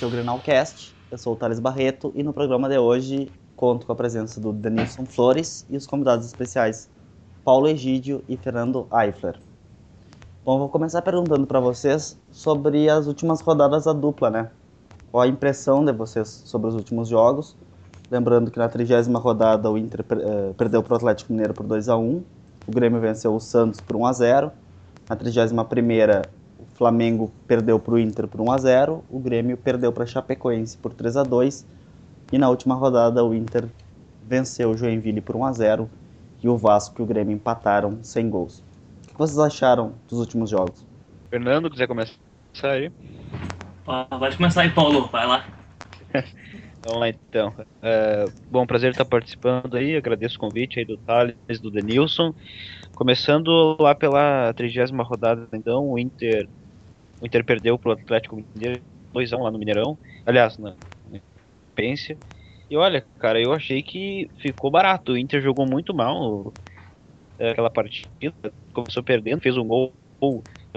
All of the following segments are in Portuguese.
Este é o Grenalcast, eu sou o Thales Barreto e no programa de hoje conto com a presença do Denilson Flores e os convidados especiais Paulo Egídio e Fernando Eifler. Bom, vou começar perguntando para vocês sobre as últimas rodadas da dupla, né? Qual a impressão de vocês sobre os últimos jogos? Lembrando que na trigésima rodada o Inter uh, perdeu para o Atlético Mineiro por 2 a 1 o Grêmio venceu o Santos por 1 a 0 Na trigésima primeira o Flamengo perdeu para o Inter por 1 a 0 o Grêmio perdeu para a Chapecoense por 3 a 2 e na última rodada o Inter venceu o Joinville por 1 a 0 e o Vasco e o Grêmio empataram sem gols. O que vocês acharam dos últimos jogos? Fernando, quiser começar aí? Pode começar aí, Paulo, vai lá. Vamos lá então. É, bom, prazer estar participando aí. Agradeço o convite aí do Thales, do Denilson. Começando lá pela trigésima rodada, então, o Inter, o Inter perdeu para o Atlético Mineiro 2x1 lá no Mineirão. Aliás, na Pência. E olha, cara, eu achei que ficou barato. O Inter jogou muito mal é, aquela partida. Começou perdendo, fez um gol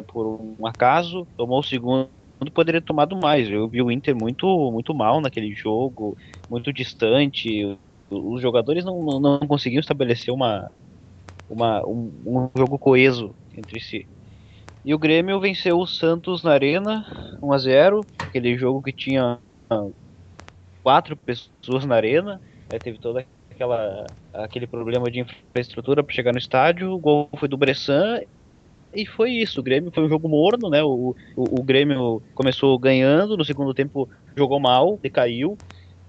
por um acaso, tomou o segundo poderia ter tomado mais. Eu vi o Inter muito, muito mal naquele jogo, muito distante. Os jogadores não, não, não conseguiam estabelecer uma, uma, um, um, jogo coeso entre si. E o Grêmio venceu o Santos na Arena, 1 a 0 aquele jogo que tinha quatro pessoas na arena, teve toda aquela aquele problema de infraestrutura para chegar no estádio, o gol foi do Bressan e foi isso. O Grêmio foi um jogo morno, né? O, o, o Grêmio começou ganhando, no segundo tempo jogou mal, decaiu.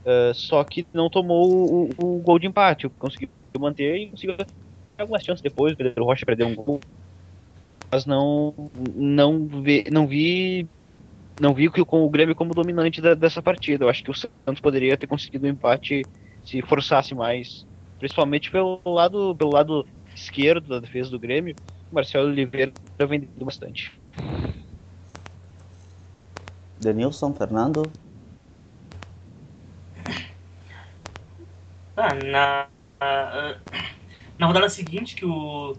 Uh, só que não tomou o, o, gol de empate. Conseguiu manter e conseguiu algumas chances depois. O Pedro Rocha perdeu um gol. Mas não, não, vi, não vi. Não vi que com o Grêmio como dominante da, dessa partida. Eu acho que o Santos poderia ter conseguido um empate se forçasse mais. Principalmente pelo lado, pelo lado esquerdo da defesa do Grêmio Marcelo Oliveira vendendo bastante. Denilson, Fernando? Ah, na, na rodada seguinte, que o,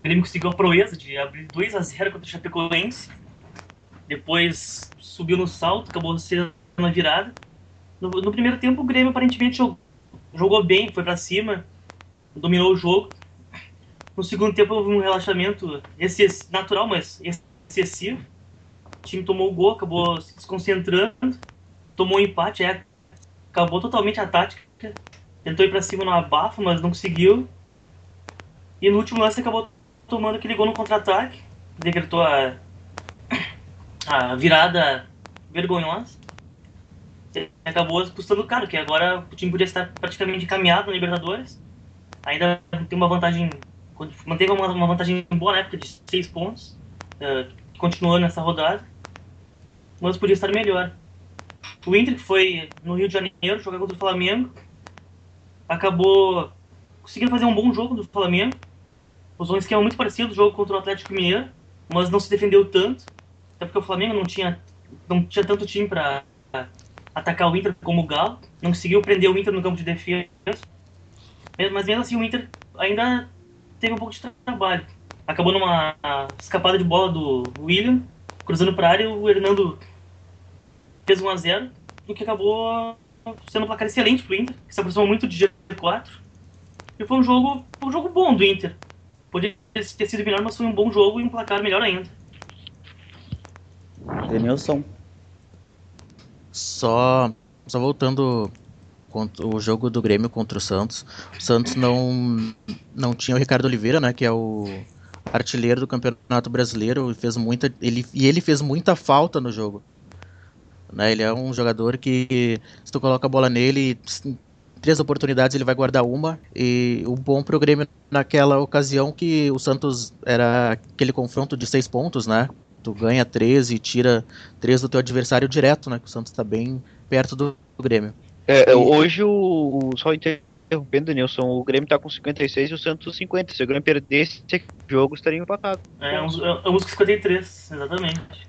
o Grêmio conseguiu a proeza de abrir 2 a 0 contra o Chapecoense. Depois subiu no salto, acabou sendo a virada. No, no primeiro tempo, o Grêmio aparentemente jogou, jogou bem, foi para cima, dominou o jogo. No segundo tempo houve um relaxamento natural, mas excessivo. O time tomou o gol, acabou se desconcentrando, tomou um empate, é, acabou totalmente a tática. Tentou ir para cima no abafa, mas não conseguiu. E no último lance acabou tomando aquele gol no contra-ataque. Decretou a, a virada vergonhosa. E acabou custando caro, que agora o time podia estar praticamente encaminhado na Libertadores. Ainda tem uma vantagem manteve uma, uma vantagem boa na época de 6 pontos, uh, continuou nessa rodada, mas podia estar melhor. O Inter, que foi no Rio de Janeiro jogar contra o Flamengo, acabou conseguindo fazer um bom jogo do Flamengo. Usou um esquema muito parecido do jogo contra o Atlético Mineiro, mas não se defendeu tanto, até porque o Flamengo não tinha, não tinha tanto time para atacar o Inter como o Galo, não conseguiu prender o Inter no campo de defesa. Mas mesmo assim, o Inter ainda teve um pouco de trabalho. Acabou numa escapada de bola do William, cruzando para a área, o Hernando fez 1x0, o que acabou sendo um placar excelente pro Inter, que se aproximou muito de G4. E foi um jogo, um jogo bom do Inter. Poderia ter sido melhor, mas foi um bom jogo e um placar melhor ainda. Denilson. Só, só voltando o jogo do Grêmio contra o Santos. O Santos não, não tinha o Ricardo Oliveira, né, que é o artilheiro do Campeonato Brasileiro, e fez muita ele e ele fez muita falta no jogo. Né, ele é um jogador que se tu coloca a bola nele, três oportunidades ele vai guardar uma. E o bom pro Grêmio naquela ocasião que o Santos era aquele confronto de seis pontos, né? Tu ganha três e tira três do teu adversário direto, né? Que o Santos está bem perto do Grêmio. É, hoje o, só interrompendo, Nilson, o Grêmio tá com 56 e o Santos 50. Se o Grêmio perdesse esse jogo, estaria empatado. É, é uns, é uns 53, exatamente.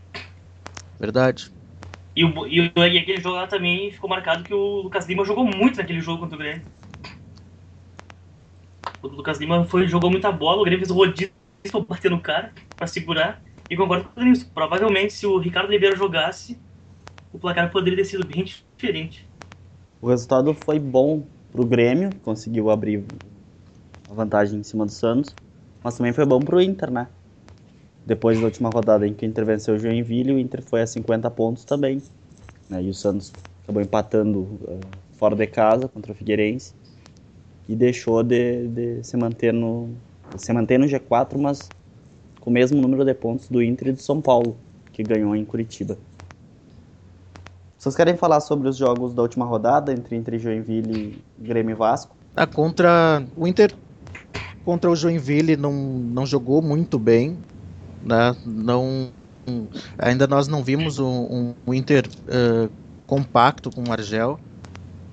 Verdade. E, o, e, e aquele jogo lá também ficou marcado que o Lucas Lima jogou muito naquele jogo contra o Grêmio. O Lucas Lima foi, jogou muita bola, o Grêmio fez o rodízio pra bater no cara, pra segurar. E concordo com isso. Provavelmente, se o Ricardo Oliveira jogasse, o placar poderia ter sido bem diferente. O resultado foi bom pro Grêmio, conseguiu abrir a vantagem em cima do Santos, mas também foi bom pro Inter, né? Depois da última rodada em que o Inter venceu o Joinville, o Inter foi a 50 pontos também. Né? E o Santos acabou empatando uh, fora de casa contra o Figueirense e deixou de, de se manter no se manter no G4, mas com o mesmo número de pontos do Inter e do São Paulo, que ganhou em Curitiba. Vocês querem falar sobre os jogos da última rodada entre Inter e Joinville e Grêmio e Vasco? Ah, contra o Inter contra o Joinville não, não jogou muito bem, né? Não ainda nós não vimos um, um Inter uh, compacto com o Argel,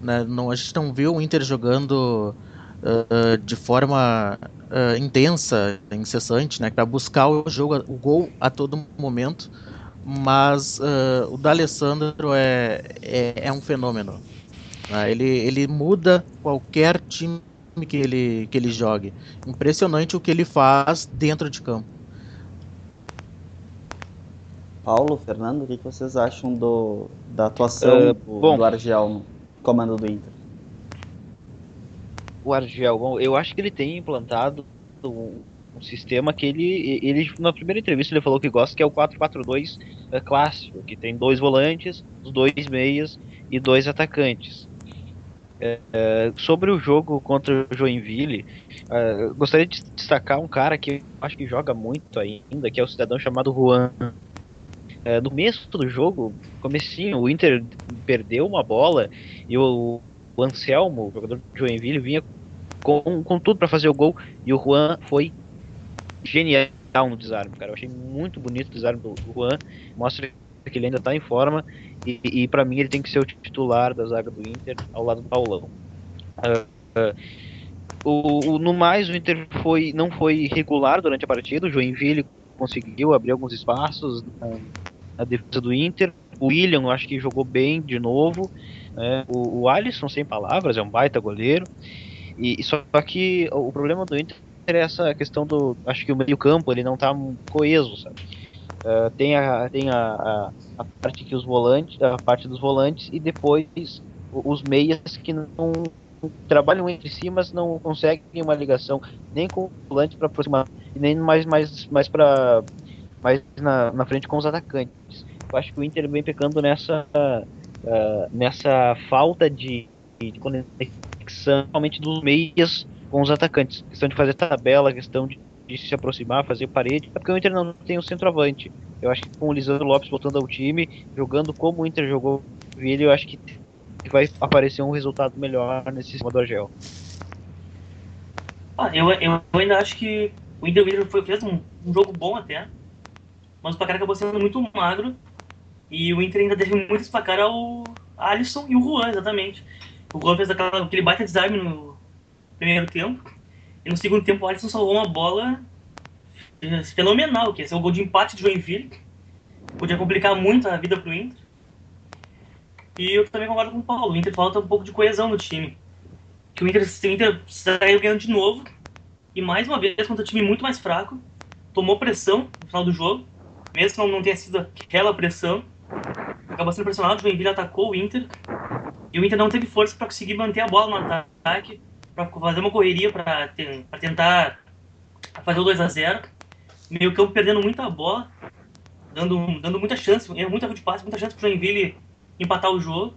né? Não a gente não viu o Inter jogando uh, de forma uh, intensa, incessante, né? Para buscar o jogo, o gol a todo momento mas o D'Alessandro é, é, é, um fenômeno. Né? Ele, ele muda qualquer time que ele, que ele jogue. Impressionante o que ele faz dentro de campo. Paulo, Fernando, o que, vocês acham do, da atuação uh, do, do Argel no comando do Inter? O Argel, bom, eu acho que ele tem implantado um sistema que ele, ele na primeira entrevista ele falou que gosta que é o 4-4-2 é, clássico, que tem dois volantes, dois meias e dois atacantes. É, é, sobre o jogo contra o Joinville, é, gostaria de destacar um cara que eu acho que joga muito ainda, que é o cidadão chamado Juan. É, no começo do jogo, comecinho, o Inter perdeu uma bola e o, o Anselmo, jogador do Joinville, vinha com, com tudo para fazer o gol e o Juan foi genial no desarme, cara. Eu achei muito bonito o desarme do Juan. Mostra que ele ainda tá em forma. E, e para mim ele tem que ser o titular da zaga do Inter ao lado do Paulão. Uh, uh, o, o, no mais, o Inter foi, não foi regular durante a partida. O Joinville conseguiu abrir alguns espaços na defesa do Inter. O William, eu acho que jogou bem de novo. É, o, o Alisson, sem palavras, é um baita goleiro. E, só que o problema do Inter é essa questão do. Acho que o meio-campo ele não tá coeso, sabe? Uh, tem a, tem a, a, a, parte que os volantes, a parte dos volantes e depois os meias que não trabalham entre si, mas não conseguem uma ligação nem com o volante para aproximar, nem mais mais mais para mais na, na frente com os atacantes. Eu acho que o Inter vem pecando nessa uh, nessa falta de, de conexão, realmente dos meias com os atacantes. Questão de fazer tabela, questão de, de se aproximar, fazer parede. É porque o Inter não tem o centroavante. Eu acho que com o Lisandro Lopes voltando ao time, jogando como o Inter jogou ele, eu acho que vai aparecer um resultado melhor nesse sistema do Argel. Ah, eu, eu ainda acho que o Inter, o Inter fez um, um, jogo bom até, mas o placar acabou sendo muito magro e o Inter ainda deve muito destacar ao Alisson e o Juan, exatamente. O Juan fez aquela, aquele baita desarme no, primeiro tempo. E no segundo tempo o Alisson salvou uma bola eh, fenomenal, que é o gol de empate de Joinville. Podia complicar muito a vida pro Inter. E eu também concordo com o Paulo. O Inter falta um pouco de coesão no time. Que o Inter, o Inter saiu ganhando de novo. E mais uma vez, contra um time muito mais fraco. Tomou pressão no final do jogo. Mesmo não, tenha sido aquela pressão. Acabou sendo pressionado. O Joinville atacou o Inter. E o Inter não teve força para conseguir manter a bola no ataque para fazer uma correria para tentar fazer o 2 a 0 Meio campo perdendo muita bola, dando, dando muita chance, muita de passe, muita chance para o Joinville empatar o jogo.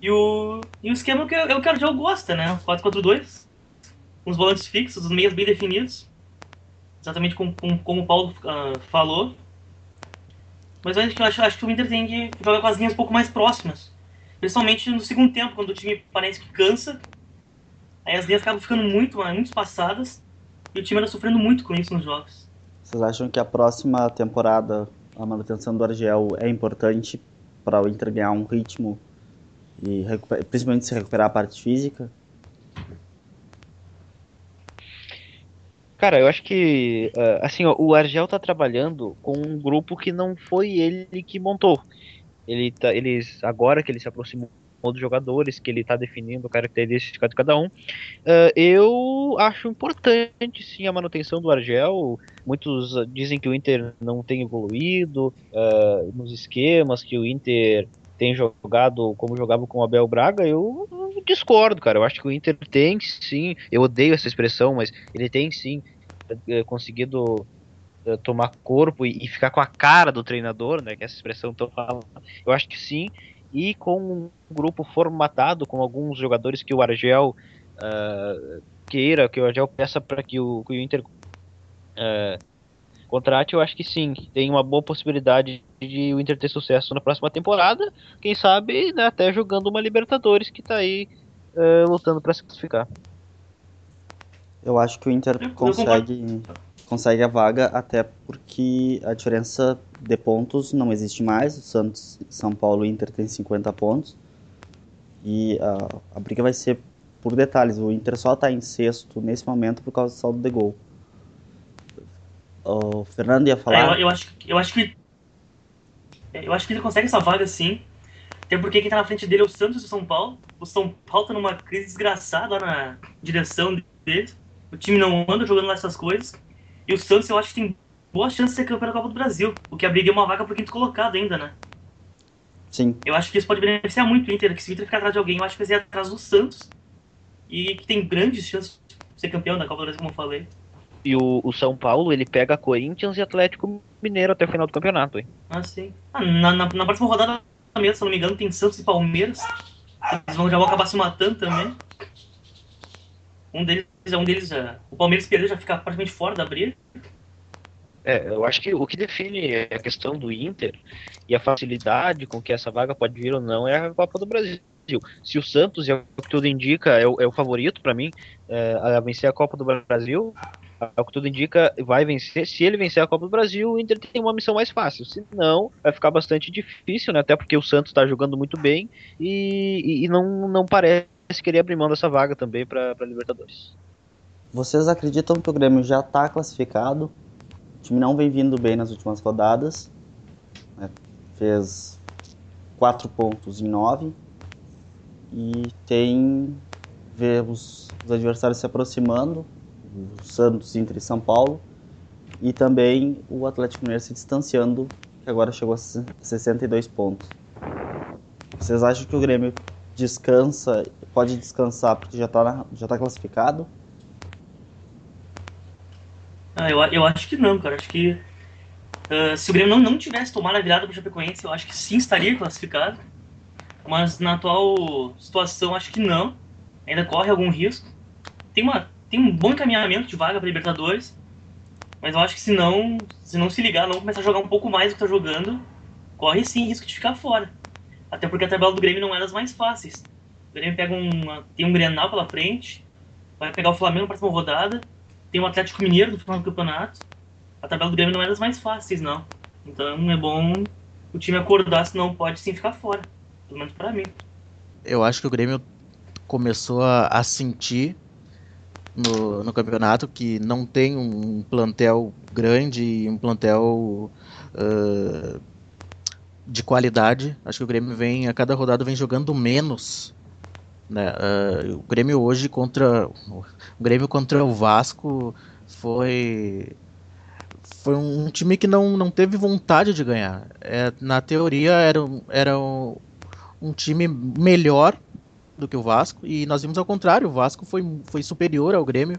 E o, e o esquema que é o que o Cardial gosta, né? 4-4-2, com os volantes fixos, os meias bem definidos, exatamente como, como, como o Paulo uh, falou. Mas acho, acho, acho que o Inter tem que jogar com as linhas um pouco mais próximas Principalmente no segundo tempo, quando o time parece que cansa. Aí as linhas acabam ficando muito, muito espaçadas. E o time anda sofrendo muito com isso nos jogos. Vocês acham que a próxima temporada, a manutenção do Argel é importante para o Inter ganhar um ritmo e principalmente se recuperar a parte física? Cara, eu acho que assim, ó, o Argel tá trabalhando com um grupo que não foi ele que montou. Ele tá, eles agora que ele se aproximou outros jogadores que ele está definindo a característica de cada um. Uh, eu acho importante sim a manutenção do Argel. Muitos dizem que o Inter não tem evoluído uh, nos esquemas, que o Inter tem jogado como jogava com o Abel Braga. Eu discordo, cara. Eu acho que o Inter tem sim. Eu odeio essa expressão, mas ele tem sim uh, conseguido tomar corpo e, ficar com a cara do treinador, né? Que é essa expressão falando. Eu acho que sim e com um grupo formatado com alguns jogadores que o Argel uh, queira, que o Argel peça para que o, que o Inter uh, contrate, eu acho que sim, tem uma boa possibilidade de o Inter ter sucesso na próxima temporada, quem sabe né, até jogando uma Libertadores que está aí uh, lutando para se classificar. Eu acho que o Inter consegue consegue a vaga, até porque a diferença de pontos não existe mais. O Santos, São Paulo e Inter tem 50 pontos. E a, a briga vai ser por detalhes. O Inter só está em sexto nesse momento por causa do saldo de gol. O Fernando ia falar. É, eu, eu, acho, eu acho que. Eu acho que ele consegue essa vaga sim. Até porque quem está na frente dele é o Santos e o São Paulo. O São Paulo tá numa crise desgraçada lá na direção dele. O time não anda jogando lá essas coisas. E o Santos eu acho que tem boa chance de ser campeão da Copa do Brasil, o que abriria uma vaga por quinto colocado ainda, né? Sim. Eu acho que isso pode beneficiar muito o Inter, que se o Inter ficar atrás de alguém, eu acho que vai ser atrás do Santos. E que tem grandes chances de ser campeão da Copa do Brasil, como eu falei. E o, o São Paulo, ele pega Corinthians e Atlético Mineiro até o final do campeonato, hein? Ah, sim. Ah, na, na, na próxima rodada mesmo, se não me engano, tem Santos e Palmeiras. Eles vão, já vão acabar se matando também. Um deles, um deles já, o Palmeiras perder já fica praticamente fora da briga. É, eu acho que o que define a questão do Inter e a facilidade com que essa vaga pode vir ou não é a Copa do Brasil. Se o Santos, é o que tudo indica, é o, é o favorito para mim é, a vencer a Copa do Brasil, é o que tudo indica, vai vencer. Se ele vencer a Copa do Brasil, o Inter tem uma missão mais fácil. Se não, vai ficar bastante difícil, né? Até porque o Santos está jogando muito bem e, e, não, não parece queria abrir mão dessa vaga também para Libertadores. Vocês acreditam que o Grêmio já está classificado? O time não vem vindo bem nas últimas rodadas. Né? Fez quatro pontos em nove. E tem ver os, os adversários se aproximando. O Santos, Inter e São Paulo. E também o Atlético Mineiro se distanciando, que agora chegou a 62 pontos. Vocês acham que o Grêmio descansa, pode descansar porque já está já tá classificado? Ah, eu, eu acho que não, cara. Acho que uh, se o Grêmio não, não tivesse tomado a virada para o Chapecoense, eu acho que sim estaria classificado. Mas na atual situação, acho que não. Ainda corre algum risco. Tem, uma, tem um bom encaminhamento de vaga para Libertadores. Mas eu acho que se não, se não se ligar, não começar a jogar um pouco mais do que está jogando, corre sim risco de ficar fora. Até porque a tabela do Grêmio não é das mais fáceis. O Grêmio pega uma, tem um Grenal pela frente, vai pegar o Flamengo na próxima rodada, tem o Atlético Mineiro no final do campeonato. A tabela do Grêmio não é das mais fáceis, não. Então é bom o time acordar, senão pode sim ficar fora. Pelo menos pra mim. Eu acho que o Grêmio começou a, a sentir no, no, campeonato que não tem um plantel grande um plantel uh, de qualidade. Acho que o Grêmio vem, a cada rodada vem jogando menos. Né? Uh, o Grêmio hoje contra o Grêmio contra o Vasco foi foi um time que não, não teve vontade de ganhar. É, na teoria era, era um, um time melhor do que o Vasco e nós vimos ao contrário. O Vasco foi, foi superior ao Grêmio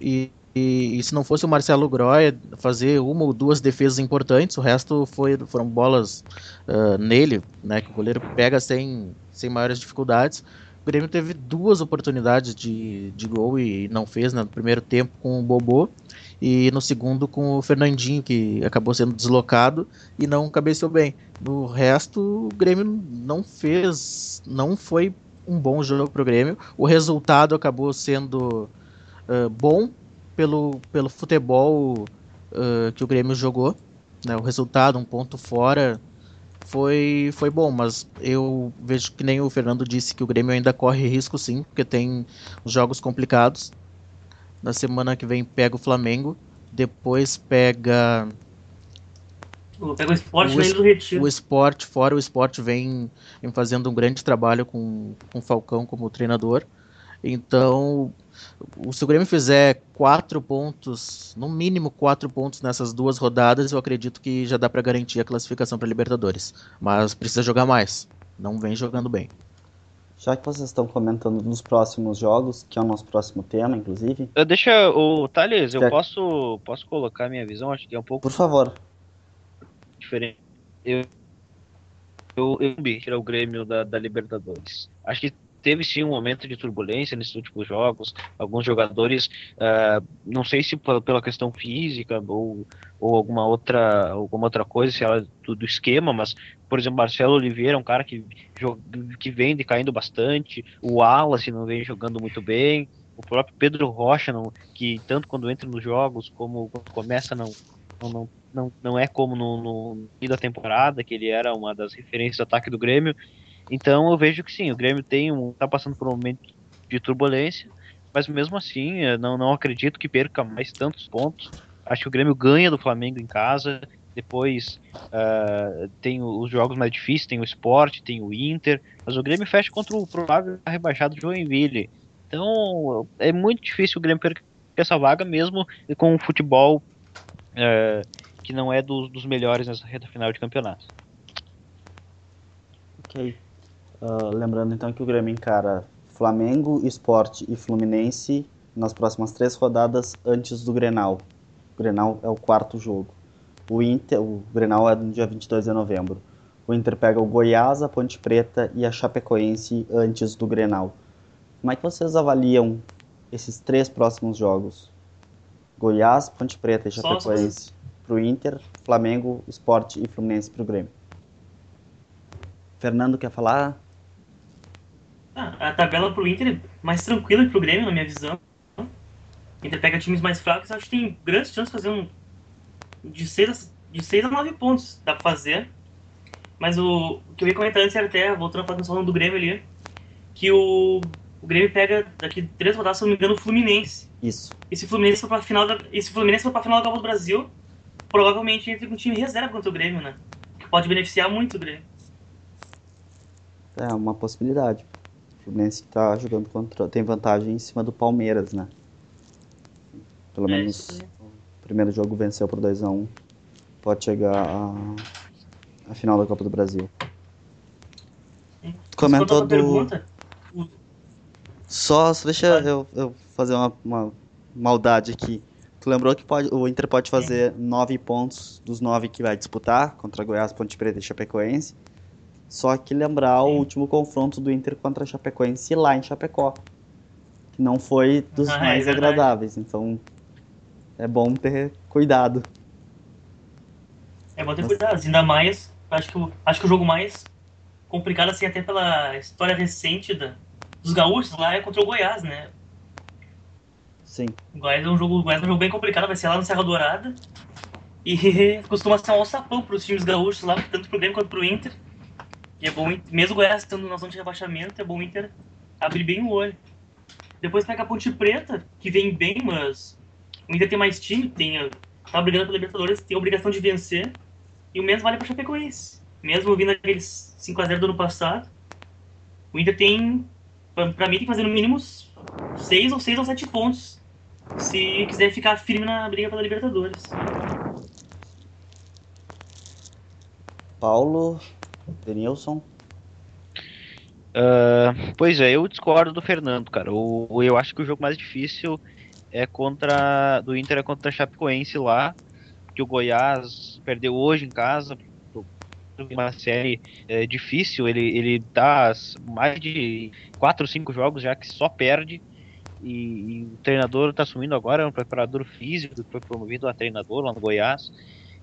e e, e, se não fosse o Marcelo Groy fazer uma ou duas defesas importantes, o resto foi, foram bolas uh, nele, né, que o goleiro pega sem, sem maiores dificuldades. O Grêmio teve duas oportunidades de, de gol e não fez né, no primeiro tempo com o Bobô e no segundo com o Fernandinho, que acabou sendo deslocado e não cabeceou bem. No resto, o Grêmio não fez, não foi um bom jogo para o Grêmio. O resultado acabou sendo uh, bom, pelo, pelo futebol uh, que o Grêmio jogou. Né? O resultado, um ponto fora, foi, foi bom, mas eu vejo que nem o Fernando disse que o Grêmio ainda corre risco sim, porque tem jogos complicados. Na semana que vem pega o Flamengo, depois pega Pega o esporte O es- do Retiro. O esporte, fora o esporte, vem, vem fazendo um grande trabalho com, com o Falcão como treinador. Então, o- se o Grêmio fizer quatro pontos, no mínimo quatro pontos nessas duas rodadas, eu acredito que já dá para garantir a classificação para Libertadores. Mas precisa jogar mais. Não vem jogando bem. Já que vocês estão comentando dos próximos jogos, que é o nosso próximo tema, inclusive, Deixa, o Thales, eu posso, posso colocar minha visão, acho que é um pouco por favor. Diferente. Eu, eu, vi tirar o Grêmio da, da Libertadores. Acho que teve sim um momento de turbulência nesses últimos jogos. Alguns jogadores, ah, não sei se pela, questão física ou, ou alguma outra alguma outra coisa, se ela do, do esquema, mas por exemplo, Marcelo Oliveira é um cara que, que vem decaindo bastante. O Wallace não vem jogando muito bem. O próprio Pedro Rocha, não, que tanto quando entra nos jogos como quando começa, não, não, não, não, é como no, no fim da temporada, que ele era uma das referências do ataque do Grêmio. Então eu vejo que sim, o Grêmio tem um, tá passando por um momento de turbulência, mas mesmo assim, não, não acredito que perca mais tantos pontos. Acho que o Grêmio ganha do Flamengo em casa. Depois ah, tem o- os jogos mais difíceis, tem o Sport, tem o Inter, mas o Grêmio fecha contra o provável rebaixado Joinville. Então é muito difícil o Grêmio perder essa vaga, mesmo com um futebol eh, que não é dos, melhores nessa reta final de campeonato. Ok. Ah, lembrando então que o Grêmio encara Flamengo, Sport e Fluminense nas próximas três rodadas antes do Grenal. O Grenal é o quarto jogo. O Inter, o Grenal é no dia 22 de novembro. O Inter pega o Goiás, a Ponte Preta e a Chapecoense antes do Grenal. Como é que vocês avaliam esses três próximos jogos? Goiás, Ponte Preta e Chapecoense para o Inter, Flamengo, Sport e Fluminense para o Grêmio. Fernando quer falar? Ah, a tabela pro Inter é mais tranquila que pro Grêmio, na minha visão. O Inter pega times mais fracos, acho que tem grandes chances de fazer um. De 6 a, de seis a 9 pontos, dá pra fazer. Mas o, o que eu ia comentar antes era até, voltando a falar falando do Grêmio ali, que o, o Grêmio pega daqui três rodadas, se não me engano, o Fluminense. Isso. E se o Fluminense for pra final da, e se o Fluminense for pra final da Copa do Brasil, provavelmente entra com um time reserva contra o Grêmio, né? Que pode beneficiar muito o Grêmio. É uma possibilidade. O Fluminense está jogando contra. tem vantagem em cima do Palmeiras, né? Pelo É menos o primeiro jogo venceu por 2x1. Pode chegar à à final da Copa do Brasil. Sim. Comentou do- pergunta, Só, só deixa eu, eu fazer uma, uma maldade aqui. Tu lembrou que pode, o Inter pode fazer nove pontos dos nove que vai disputar contra Goiás, Ponte Preta e Chapecoense. Só que lembrar o Sim. último confronto do Inter contra a Chapecoense lá em Chapecó. Que não foi dos Ah, é mais verdade. agradáveis. Então é bom ter cuidado. É bom ter cuidado, ainda mais. Acho que, o- acho que o jogo mais complicado, assim, até pela história recente da, dos gaúchos lá é contra o Goiás, né? Sim. O Goiás é um jogo, o Goiás é um jogo bem complicado, vai ser lá no Serra Dourada. E costuma ser um alçapão para os times gaúchos lá, tanto pro Grêmio quanto pro Inter. E é bom, mesmo o Goiás estando na zona de rebaixamento, é bom o Inter abrir bem o olho. Depois pega a Ponte Preta, que vem bem, mas o Inter tem mais time, tem, tá brigando pela Libertadores, tem a obrigação de vencer. E o mesmo vale para Chapecoense. Mesmo vindo aqueles 5x0 do ano passado, o Inter tem, pra, pra mim, tem que fazer no mínimo 6 ou 6 ou 7 pontos se quiser ficar firme na briga pela Libertadores. Paulo, Denilson. Ah, pois é, eu discordo do Fernando, cara. O, o- eu acho que o jogo mais difícil é contra do Inter é contra a Chapecoense lá, que o Goiás perdeu hoje em casa. Uma série é, difícil, ele, ele tá mais de 4 ou 5 jogos já que só perde. E, e o treinador tá assumindo agora, é um preparador físico que foi promovido a treinador lá no Goiás.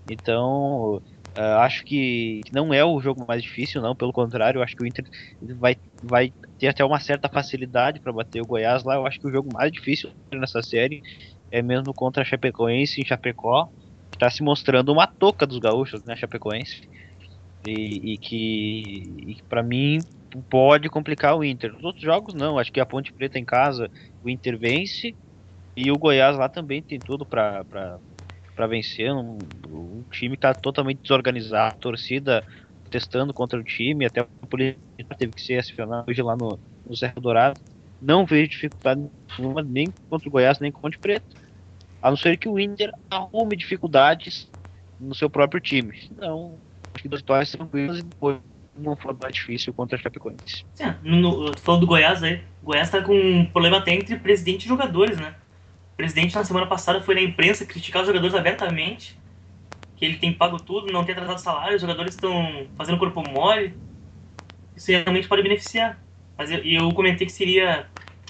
Então, ah, acho que não é o jogo mais difícil, não, pelo contrário, acho que o Inter vai, vai ter até uma certa facilidade para bater o Goiás lá. Eu acho que o jogo mais difícil nessa série é mesmo contra a Chapecoense em Chapecó, está se mostrando uma toca dos gaúchos, né, Chapecoense. E, e que, que para mim pode complicar o Inter. Nos outros jogos não, acho que a Ponte Preta em casa o Inter vence e o Goiás lá também tem tudo para vencer. Um, o time está totalmente desorganizado, a torcida testando contra o time, até a polícia teve que ser acionada hoje lá no, no Serra Dourado. Não vejo dificuldade nenhuma, nem contra o Goiás, nem contra o Preto. A não ser que o Inter arrume dificuldades no seu próprio time. Acho que duas vitórias tranquilas e depois não for mais difícil contra a Chapecoense. É, no, falando do Goiás aí, o Goiás tá com um problema até entre presidente e jogadores, né? O presidente na semana passada foi na imprensa criticar os jogadores abertamente, que ele tem pago tudo, não tem atrasado salário, os jogadores estão fazendo corpo mole. Isso realmente pode beneficiar. Mas eu, eu comentei que seria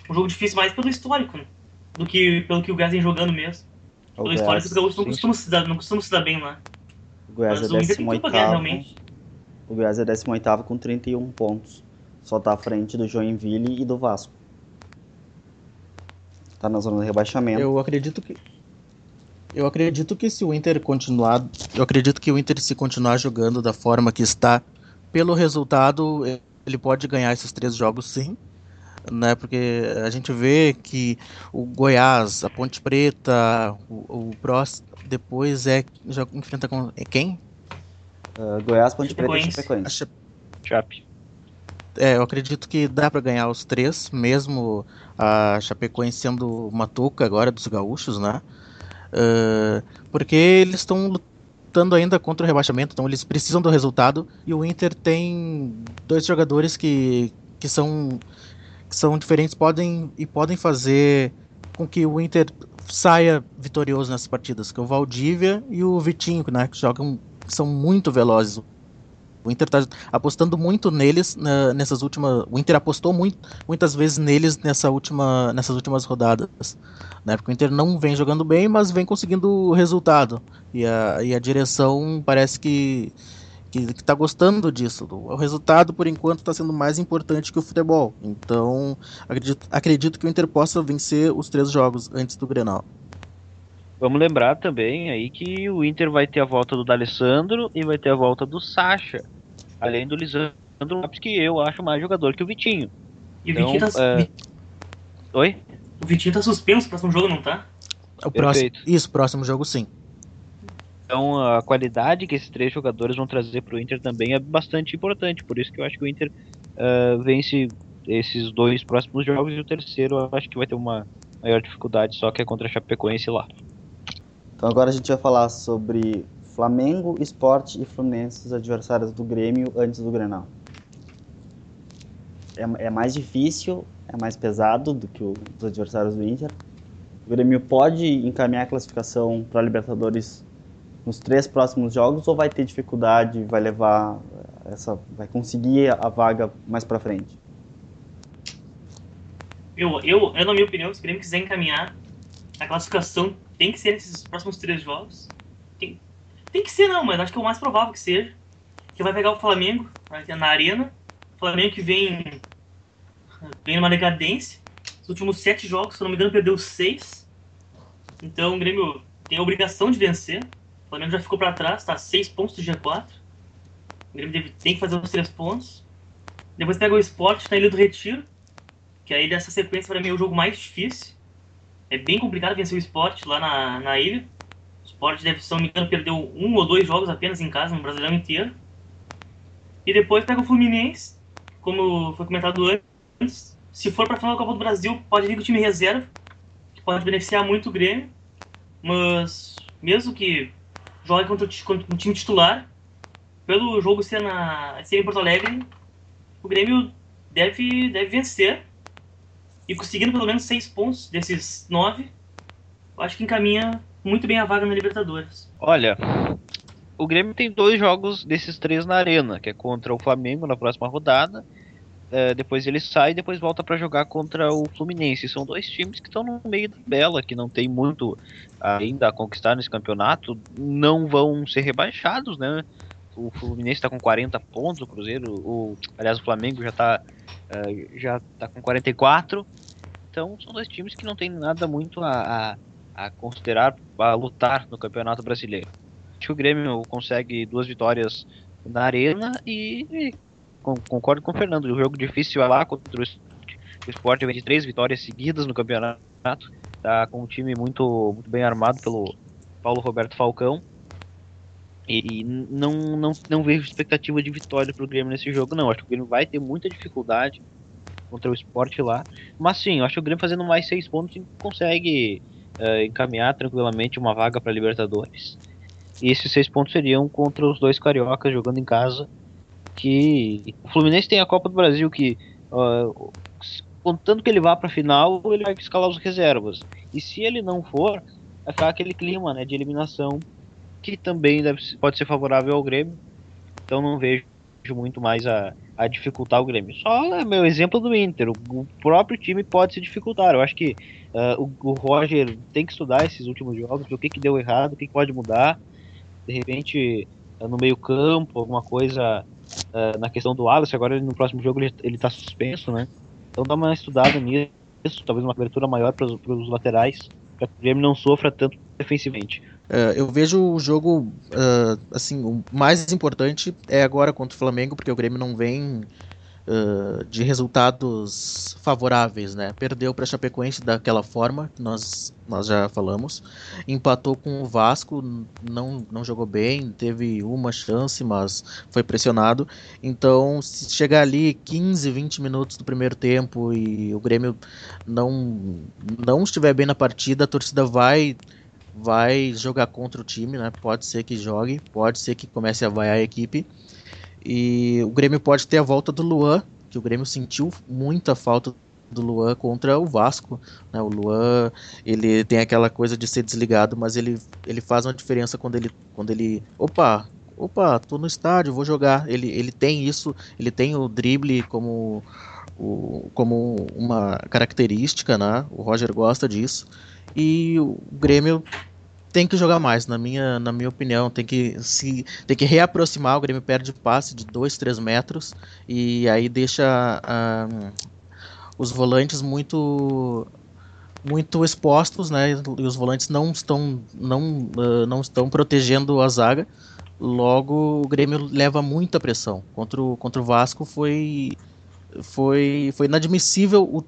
um jogo difícil mais pelo histórico, né? do que pelo que o Goiás vem jogando mesmo. O Pelo Goiás, histórico, os gaúchos não costumam se dar, não costumam se dar bem lá. O Goiás Mas é o Inter tem 18 tudo pra ganhar, realmente. O Goiás é 18 com 31 pontos. Só tá à frente do Joinville e do Vasco. Tá na zona de rebaixamento. Eu acredito que. Eu acredito que se o Inter continuar. Eu acredito que o Inter, se continuar jogando da forma que está, pelo resultado, ele pode ganhar esses três jogos sim. Né, porque a gente vê que o Goiás, a Ponte Preta, o, o próximo. Depois é. Já enfrenta com. É quem? Uh, Goiás, Ponte Preta e Chapecoense. Cha- Chape. É, eu acredito que dá pra ganhar os três, mesmo a Chapecoense sendo uma touca agora dos gaúchos, né? Ah, porque eles estão lutando ainda contra o rebaixamento, então eles precisam do resultado. E o Inter tem dois jogadores que, que são são diferentes, podem e podem fazer com que o Inter saia vitorioso nessas partidas, que é o Valdívia e o Vitinho, né? Que jogam, são muito velozes. O Inter tá apostando muito neles né, nessas últimas. O Inter apostou muito, muitas vezes neles nessa última, nessas últimas rodadas. Né? Porque o Inter não vem jogando bem, mas vem conseguindo resultado. E a, e a direção parece que que está gostando disso. O resultado, por enquanto, está sendo mais importante que o futebol. Então, acredito, acredito que o Inter possa vencer os três jogos antes do Grenal. Vamos lembrar também aí que o Inter vai ter a volta do D'Alessandro e vai ter a volta do Sacha. Além do Lisandro Lopes, que eu acho mais jogador que o Vitinho. E o Então, Vitinho tá, é, Oi? o Vitinho tá suspenso no próximo jogo, não tá? O próximo, Perfeito. isso, próximo jogo sim. Então a qualidade que esses três jogadores vão trazer para o Inter também é bastante importante. Por isso que eu acho que o Inter eh, vence esses dois próximos jogos e o terceiro eu acho que vai ter uma maior dificuldade, só que é contra a Chapecoense lá. Então agora a gente vai falar sobre Flamengo, Sport e Fluminense, os adversários do Grêmio antes do Grenal. É, é mais difícil, é mais pesado do que o- os adversários do Inter. O Grêmio pode encaminhar a classificação para a Libertadores nos três próximos jogos ou vai ter dificuldade, vai levar essa, vai conseguir a vaga mais para frente? Eu, eu, eu, na minha opinião, se o Grêmio quiser encaminhar a classificação, tem que ser nesses próximos três jogos. Tem, tem que ser, não, mas acho que é o mais provável que seja. Que vai pegar o Flamengo na arena. O Flamengo que vem, vem numa decadência. Os últimos sete jogos, se não me engano, perdeu seis. Então o Grêmio tem a obrigação de vencer. Flamengo já ficou para trás, tá a seis pontos do G4. O Grêmio deve, tem que fazer os três pontos. Depois pega o Sport na Ilha do Retiro. Que aí dessa sequência para mim é o jogo mais difícil. É bem complicado vencer o Sport lá na, na ilha. O Sport deve, se não me engano, perdeu um ou dois jogos apenas em casa, no Brasileirão inteiro. E depois pega o Fluminense, como foi comentado antes. Se for para final da Copa do Brasil, pode vir com o time reserva, que pode beneficiar muito o Grêmio. Mas mesmo que jogue contra o, o time titular, pelo jogo ser, na, ser em Porto Alegre, o Grêmio deve, deve vencer e conseguindo pelo menos seis pontos desses nove, eu acho que encaminha muito bem a vaga na Libertadores. Olha, o Grêmio tem dois jogos desses três na arena, que é contra o Flamengo na próxima rodada. Eh, depois ele sai e depois volta para jogar contra o Fluminense. São dois times que estão no meio da tabela, que não tem muito ainda a conquistar nesse campeonato. Não vão ser rebaixados, né? O Fluminense está com 40 pontos, o Cruzeiro, o, aliás, o Flamengo já está já tá com 44. Então são dois times que não tem nada muito a, a, a considerar, a lutar no Campeonato Brasileiro. Acho que o Grêmio consegue duas vitórias na arena e, concordo com o Fernando. O jogo difícil lá contra o Sport. O Sport vem de três vitórias seguidas no campeonato. Tá com um time muito, muito bem armado pelo, Paulo Roberto Falcão. E, e não, não, não vejo expectativa de vitória pro Grêmio nesse jogo, não. Acho que o Grêmio vai ter muita dificuldade contra o esporte lá. Mas sim, acho que o Grêmio fazendo mais seis pontos consegue uh, encaminhar tranquilamente uma vaga para Libertadores. E esses seis pontos seriam contra os dois cariocas jogando em casa. Que o Fluminense tem a Copa do Brasil que, uh, contando que ele vá para a final, ele vai escalar os reservas. E se ele não for, vai ficar aquele clima né, de eliminação que também deve, pode ser favorável ao Grêmio. Então não vejo muito mais a, a dificultar o Grêmio. Só é meu exemplo do Inter. O, próprio time pode se dificultar. Eu acho que uh, o, o, Roger tem que estudar esses últimos jogos, o que, que deu errado, o que, que pode mudar. De repente, uh, no meio-campo, alguma coisa uh, na questão do Wallace. Agora, no próximo jogo, ele, ele tá suspenso, né? Então, dá uma estudada nisso. Talvez uma cobertura maior para os laterais, para que o Grêmio não sofra tanto defensivamente. Uh, eu vejo o jogo, uh, assim, o mais importante é agora contra o Flamengo, porque o Grêmio não vem uh, de resultados favoráveis, né? Perdeu para Chapecoense daquela forma, nós, nós já falamos. Empatou com o Vasco, não, não jogou bem, teve uma chance, mas foi pressionado. Então, se chegar ali 15, 20 minutos do primeiro tempo e o Grêmio não, não estiver bem na partida, a torcida vai vai jogar contra o time, né? Pode ser que jogue, pode ser que comece a vaiar a equipe. E o Grêmio pode ter a volta do Luan, que o Grêmio sentiu muita falta do Luan contra o Vasco. Né? O Luan ele tem aquela coisa de ser desligado, mas ele, ele faz uma diferença quando ele, quando ele. Opa! Opa, tô no estádio, vou jogar. Ele, ele tem isso, ele tem o drible como, o, como uma característica, né? O Roger gosta disso. E o Grêmio tem que jogar mais, na minha, na minha opinião. Tem que se tem que reaproximar. O Grêmio perde passe de 2, 3 metros e aí deixa uh, os volantes muito muito expostos, né? E os volantes não estão não, uh, não estão protegendo a zaga. Logo, o Grêmio leva muita pressão. Contra o, contra o Vasco foi foi foi inadmissível o,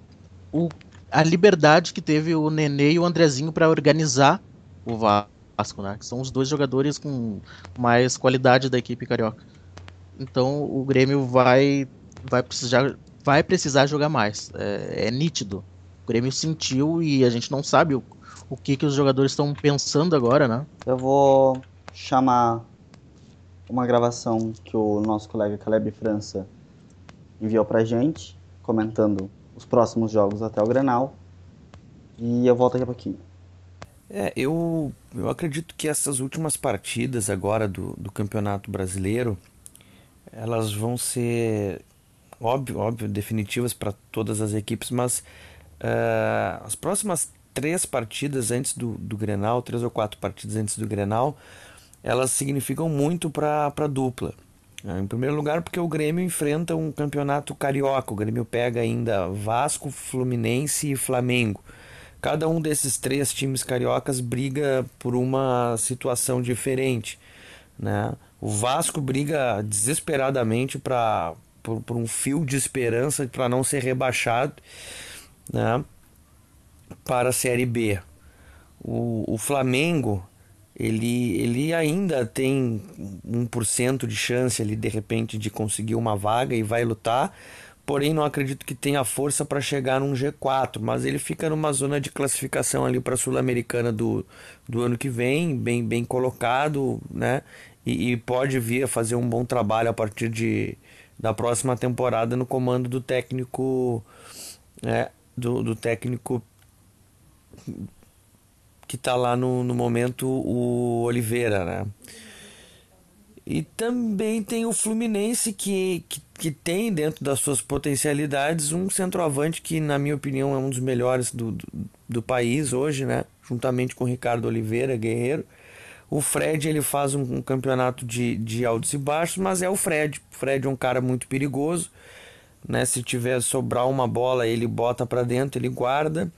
o a liberdade que teve o Nenê e o Andrezinho para organizar o Vasco, né? Que são os dois jogadores com mais qualidade da equipe carioca. Então o Grêmio vai vai precisar vai precisar jogar mais. É, é nítido. O Grêmio sentiu e a gente não sabe o, o que que os jogadores estão pensando agora, né? Eu vou chamar uma gravação que o nosso colega Caleb França enviou pra gente, comentando os próximos jogos até o Grenal. E eu volto daqui a pouquinho. É, eu, eu acredito que essas últimas partidas agora do, do Campeonato Brasileiro, elas vão ser, óbvio, óbvio definitivas para todas as equipes, mas uh, as próximas três partidas antes do, do Grenal, três ou quatro partidas antes do Grenal, elas significam muito para a dupla. É, em primeiro lugar, porque o Grêmio enfrenta um campeonato carioca. O Grêmio pega ainda Vasco, Fluminense e Flamengo. Cada um desses três times cariocas briga por uma situação diferente. Né? O Vasco briga desesperadamente pra, por, por um fio de esperança para não ser rebaixado né? para a Série B. O, o Flamengo ele, ele ainda tem 1% de chance ali de repente de conseguir uma vaga e vai lutar, porém não acredito que tenha força para chegar num G4, mas ele fica numa zona de classificação ali para a Sul-Americana do, do ano que vem, bem, bem colocado, né? E, e, pode vir a fazer um bom trabalho a partir de, da próxima temporada no comando do técnico, né? do, do técnico que está lá no, no momento o Oliveira, né? E também tem o Fluminense que, que, que, tem dentro das suas potencialidades um centroavante que, na minha opinião, é um dos melhores do, do, do país hoje, né? Juntamente com o Ricardo Oliveira, guerreiro. O Fred ele faz um, um, campeonato de, de altos e baixos, mas é o Fred. O Fred é um cara muito perigoso, né? Se tiver sobrar uma bola, ele bota para dentro, ele guarda,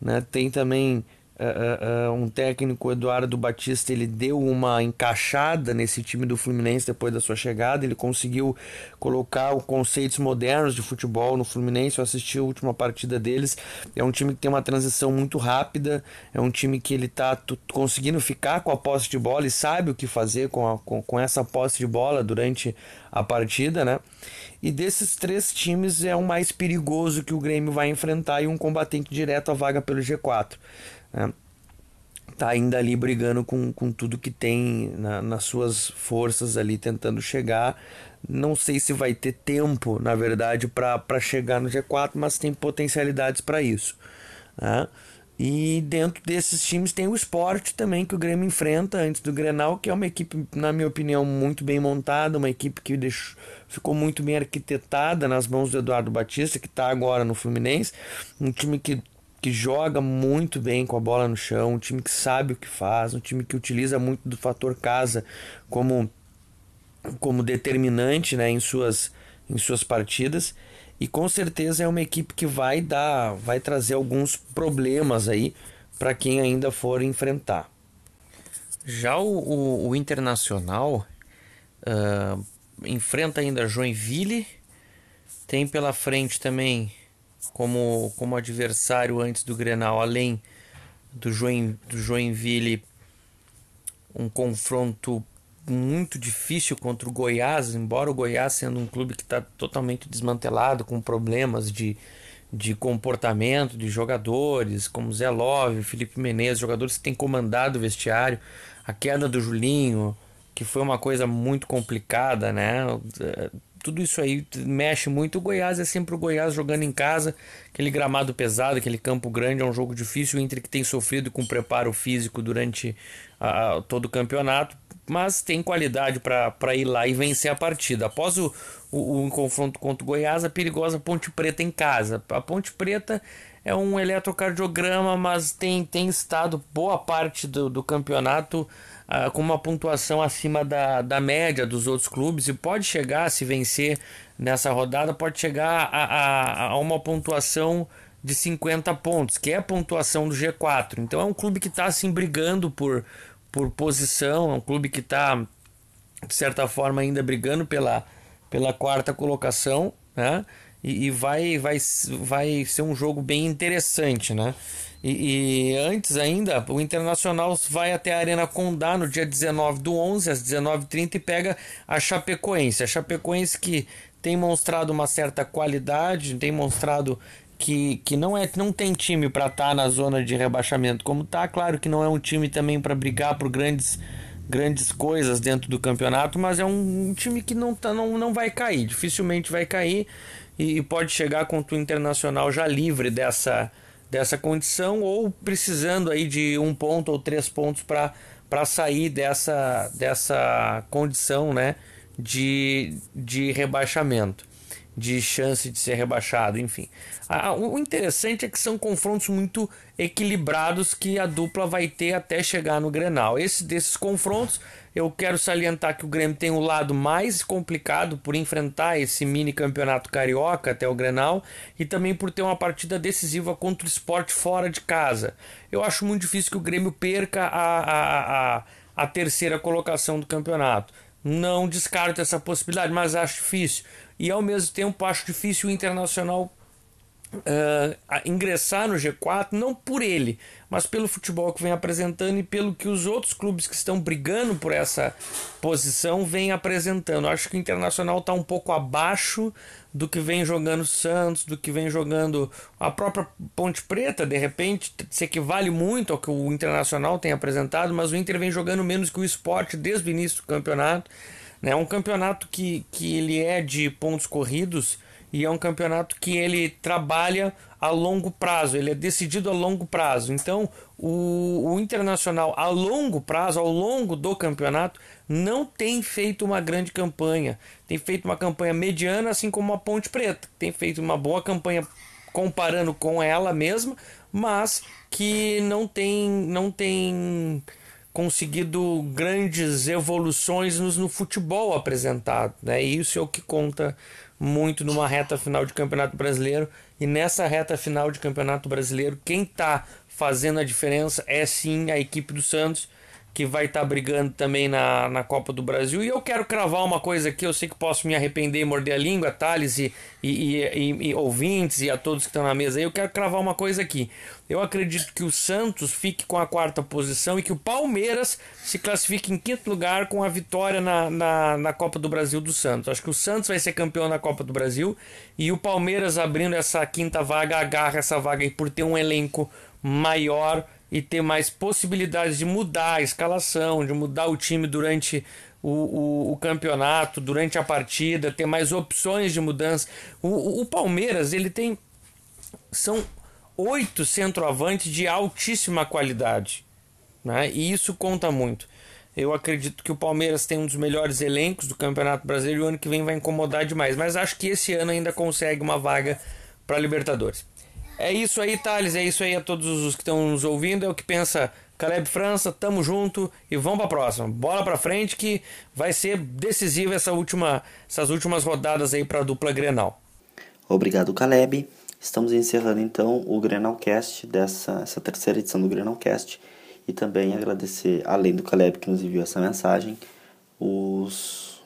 né? Tem também uh, uh, um técnico, Eduardo Batista, ele deu uma encaixada nesse time do Fluminense depois da sua chegada. Ele conseguiu colocar os conceitos modernos de futebol no Fluminense. Eu assisti a última partida deles. É um time que tem uma transição muito rápida. É um time que ele está conseguindo ficar com a posse de bola e sabe o que fazer com, a, com, com essa posse de bola durante a partida, né? E desses três times é o mais perigoso que o Grêmio vai enfrentar e um combatente direto à vaga pelo G4. Né? Tá ainda ali brigando com, com tudo que tem na, nas suas forças ali tentando chegar. Não sei se vai ter tempo, na verdade, para chegar no G4, mas tem potencialidades para isso. Né? E dentro desses times tem o esporte também que o Grêmio enfrenta antes do Grenal, que é uma equipe, na minha opinião, muito bem montada, uma equipe que deixou, ficou muito bem arquitetada nas mãos do Eduardo Batista, que está agora no Fluminense. Um time que, que joga muito bem com a bola no chão, um time que sabe o que faz, um time que utiliza muito do fator casa como, como determinante né, em, suas, em suas partidas e com certeza é uma equipe que vai dar, vai trazer alguns problemas aí para quem ainda for enfrentar. Já o, o, o Internacional uh, enfrenta ainda Joinville, tem pela frente também como, como adversário antes do Grenal, além do, Join, do Joinville, um confronto muito difícil contra o Goiás, embora o Goiás sendo um clube que está totalmente desmantelado, com problemas de, de comportamento de jogadores, como Zé Love, Felipe Menezes, jogadores que têm comandado o vestiário, a queda do Julinho, que foi uma coisa muito complicada, né? Tudo isso aí mexe muito. O Goiás é sempre o Goiás jogando em casa, aquele gramado pesado, aquele campo grande, é um jogo difícil. O Inter que tem sofrido com preparo físico durante todo o campeonato mas tem qualidade para ir lá e vencer a partida. Após o, o, o, confronto contra o Goiás, a perigosa Ponte Preta em casa. A Ponte Preta é um eletrocardiograma, mas tem, tem estado boa parte do, do campeonato uh, com uma pontuação acima da, da média dos outros clubes e pode chegar, se vencer nessa rodada, pode chegar a, a, a uma pontuação de 50 pontos, que é a pontuação do G4. Então é um clube que está assim brigando por por posição, é um clube que está, de certa forma, ainda brigando pela, pela quarta colocação, né? E, e, vai, vai, vai ser um jogo bem interessante, né? E, e, antes ainda, o Internacional vai até a Arena Condá no dia 19 do 11, às 19h30, e pega a Chapecoense. A Chapecoense que tem mostrado uma certa qualidade, tem mostrado que, que não é não tem time para estar tá na zona de rebaixamento como tá, claro que não é um time também para brigar por grandes grandes coisas dentro do campeonato, mas é um, um time que não, tá, não, não vai cair, dificilmente vai cair e, e pode chegar contra o Internacional já livre dessa, dessa condição ou precisando aí de um ponto ou três pontos para sair dessa, dessa condição né, de, de rebaixamento de chance de ser rebaixado, enfim. Ah, o interessante é que são confrontos muito equilibrados que a dupla vai ter até chegar no Grenal. Esse desses confrontos, eu quero salientar que o Grêmio tem o lado mais complicado por enfrentar esse mini campeonato carioca até o Grenal e também por ter uma partida decisiva contra o esporte fora de casa. Eu acho muito difícil que o Grêmio perca a, a, a, a terceira colocação do campeonato. Não descarto essa possibilidade, mas acho difícil. E ao mesmo tempo acho difícil o Internacional uh, ingressar no G4, não por ele, mas pelo futebol que vem apresentando e pelo que os outros clubes que estão brigando por essa posição vêm apresentando. Acho que o Internacional está um pouco abaixo do que vem jogando Santos, do que vem jogando a própria Ponte Preta, de repente se equivale muito ao que o Internacional tem apresentado, mas o Inter vem jogando menos que o esporte desde o início do campeonato. É um campeonato que, que ele é de pontos corridos e é um campeonato que ele trabalha a longo prazo, ele é decidido a longo prazo. Então, o, o Internacional a longo prazo, ao longo do campeonato, não tem feito uma grande campanha. Tem feito uma campanha mediana, assim como a Ponte Preta. Tem feito uma boa campanha comparando com ela mesma, mas que não tem, não tem conseguido grandes evoluções no, no futebol apresentado. Né? Isso é o que conta muito numa reta final de Campeonato Brasileiro. E nessa reta final de Campeonato Brasileiro, quem está fazendo a diferença é sim a equipe do Santos que vai estar tá brigando também na, na Copa do Brasil. E eu quero cravar uma coisa aqui, eu sei que posso me arrepender e morder a língua, Thales e, e, e, e, ouvintes e a todos que estão na mesa aí, eu quero cravar uma coisa aqui. Eu acredito que o Santos fique com a quarta posição e que o Palmeiras se classifique em quinto lugar com a vitória na, na, na Copa do Brasil do Santos. Acho que o Santos vai ser campeão na Copa do Brasil e o Palmeiras abrindo essa quinta vaga, agarra essa vaga aí por ter um elenco maior e ter mais possibilidades de mudar a escalação, de mudar o time durante o, o, o campeonato, durante a partida, ter mais opções de mudança. O, o Palmeiras ele tem são oito centroavantes de altíssima qualidade, né? E isso conta muito. Eu acredito que o Palmeiras tem um dos melhores elencos do Campeonato Brasileiro e o ano que vem vai incomodar demais, mas acho que esse ano ainda consegue uma vaga para Libertadores. É isso aí, Thales. É isso aí a todos os que estão nos ouvindo. É o que pensa Caleb França. Tamo junto e vamos pra próxima. Bola pra frente que vai ser decisiva essa última, essas últimas rodadas aí pra dupla Grenal. Obrigado, Caleb. Estamos encerrando então o Grenalcast dessa essa terceira edição do Grenalcast e também agradecer, além do Caleb que nos enviou essa mensagem, os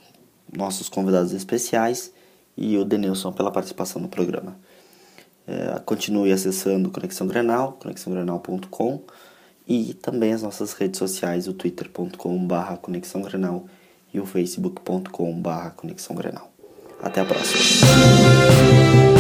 nossos convidados especiais e o Denilson pela participação no programa. É, continue acessando Conexão Grenal, conexãogrenal.com e também as nossas redes sociais, o twitter.com.br Conexão Grenal e o facebook.com.br Conexão Grenal. Até a próxima!